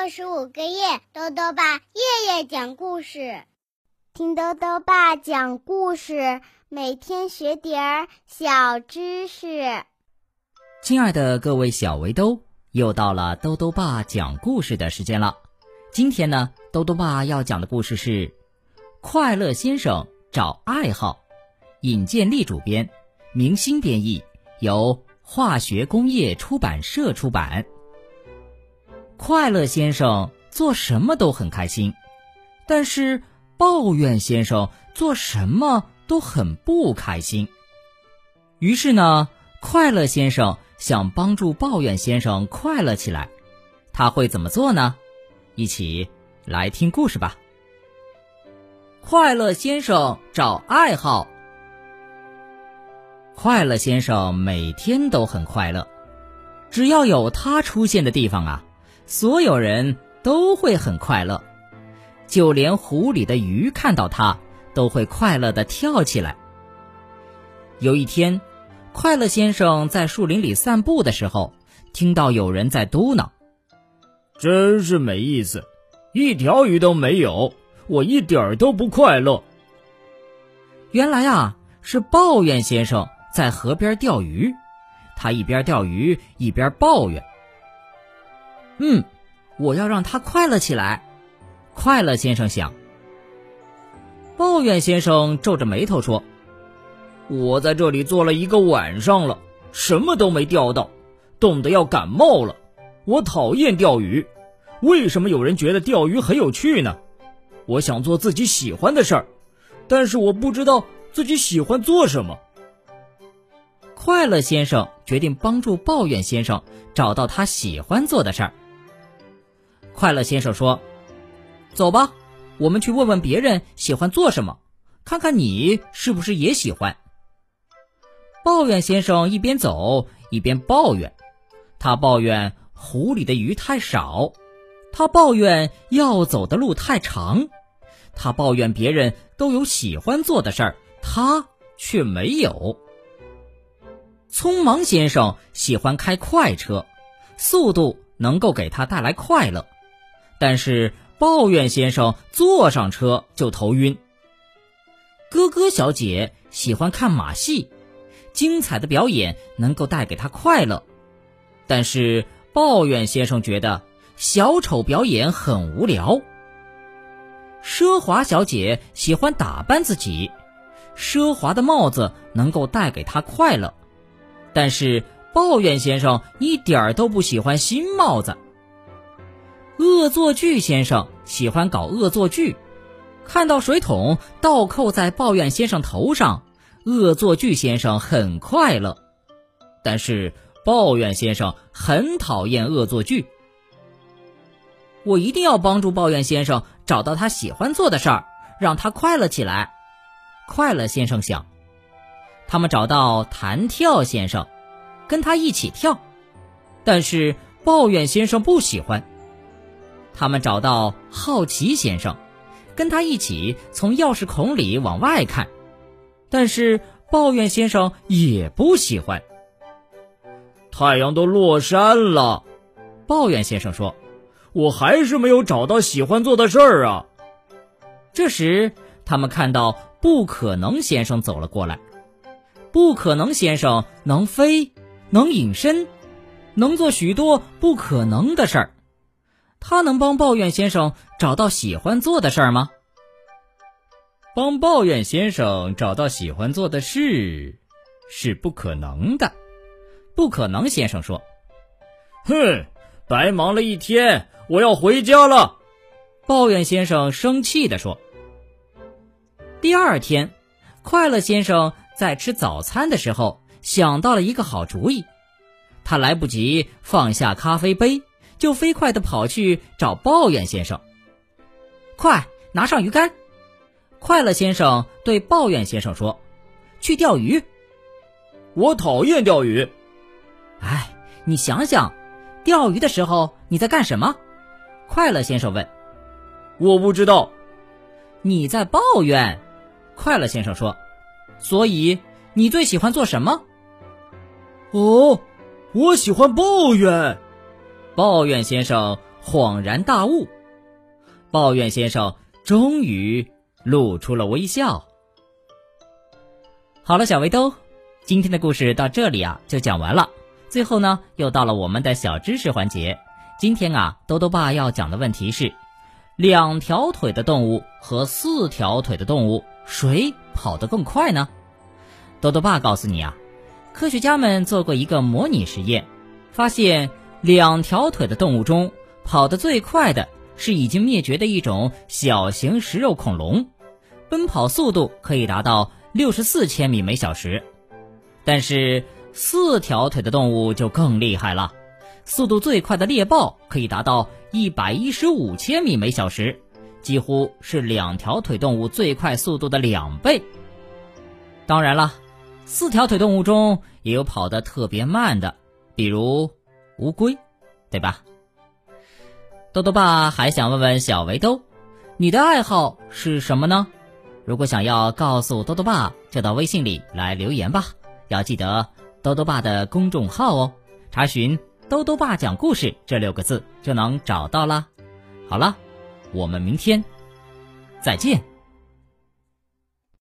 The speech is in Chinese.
六十五个夜，豆豆爸夜夜讲故事，听豆豆爸讲故事，每天学点儿小知识。亲爱的各位小围兜，又到了豆豆爸讲故事的时间了。今天呢，豆豆爸要讲的故事是《快乐先生找爱好》，尹建莉主编，明星编译，由化学工业出版社出版。快乐先生做什么都很开心，但是抱怨先生做什么都很不开心。于是呢，快乐先生想帮助抱怨先生快乐起来，他会怎么做呢？一起来听故事吧。快乐先生找爱好。快乐先生每天都很快乐，只要有他出现的地方啊。所有人都会很快乐，就连湖里的鱼看到它都会快乐的跳起来。有一天，快乐先生在树林里散步的时候，听到有人在嘟囔：“真是没意思，一条鱼都没有，我一点儿都不快乐。”原来啊，是抱怨先生在河边钓鱼，他一边钓鱼一边抱怨。嗯，我要让他快乐起来。快乐先生想。抱怨先生皱着眉头说：“我在这里坐了一个晚上了，什么都没钓到，冻得要感冒了。我讨厌钓鱼。为什么有人觉得钓鱼很有趣呢？我想做自己喜欢的事儿，但是我不知道自己喜欢做什么。”快乐先生决定帮助抱怨先生找到他喜欢做的事儿。快乐先生说：“走吧，我们去问问别人喜欢做什么，看看你是不是也喜欢。”抱怨先生一边走一边抱怨，他抱怨湖里的鱼太少，他抱怨要走的路太长，他抱怨别人都有喜欢做的事儿，他却没有。匆忙先生喜欢开快车，速度能够给他带来快乐。但是抱怨先生坐上车就头晕。咯咯小姐喜欢看马戏，精彩的表演能够带给她快乐。但是抱怨先生觉得小丑表演很无聊。奢华小姐喜欢打扮自己，奢华的帽子能够带给她快乐。但是抱怨先生一点儿都不喜欢新帽子。恶作剧先生喜欢搞恶作剧，看到水桶倒扣在抱怨先生头上，恶作剧先生很快乐。但是抱怨先生很讨厌恶作剧。我一定要帮助抱怨先生找到他喜欢做的事儿，让他快乐起来。快乐先生想，他们找到弹跳先生，跟他一起跳，但是抱怨先生不喜欢。他们找到好奇先生，跟他一起从钥匙孔里往外看，但是抱怨先生也不喜欢。太阳都落山了，抱怨先生说：“我还是没有找到喜欢做的事儿啊。”这时，他们看到不可能先生走了过来。不可能先生能飞，能隐身，能做许多不可能的事儿。他能帮抱怨先生找到喜欢做的事儿吗？帮抱怨先生找到喜欢做的事是不可能的。不可能先生说：“哼，白忙了一天，我要回家了。”抱怨先生生气地说。第二天，快乐先生在吃早餐的时候想到了一个好主意，他来不及放下咖啡杯。就飞快地跑去找抱怨先生。快拿上鱼竿！快乐先生对抱怨先生说：“去钓鱼。”我讨厌钓鱼。哎，你想想，钓鱼的时候你在干什么？快乐先生问。我不知道。你在抱怨。快乐先生说。所以你最喜欢做什么？哦，我喜欢抱怨。抱怨先生恍然大悟。抱怨先生终于露出了微笑。好了，小围兜，今天的故事到这里啊就讲完了。最后呢，又到了我们的小知识环节。今天啊，兜兜爸要讲的问题是：两条腿的动物和四条腿的动物，谁跑得更快呢？兜兜爸告诉你啊，科学家们做过一个模拟实验，发现两条腿的动物中跑得最快的是已经灭绝的一种小型食肉恐龙，奔跑速度可以达到六十四千米每小时。但是四条腿的动物就更厉害了，速度最快的猎豹可以达到一百一十五千米每小时，几乎是两条腿动物最快速度的两倍。当然了。四条腿动物中也有跑得特别慢的，比如乌龟，对吧？豆豆爸还想问问小围兜，你的爱好是什么呢？如果想要告诉豆豆爸，就到微信里来留言吧。要记得豆豆爸的公众号哦，查询“豆豆爸讲故事”这六个字就能找到啦。好了，我们明天再见。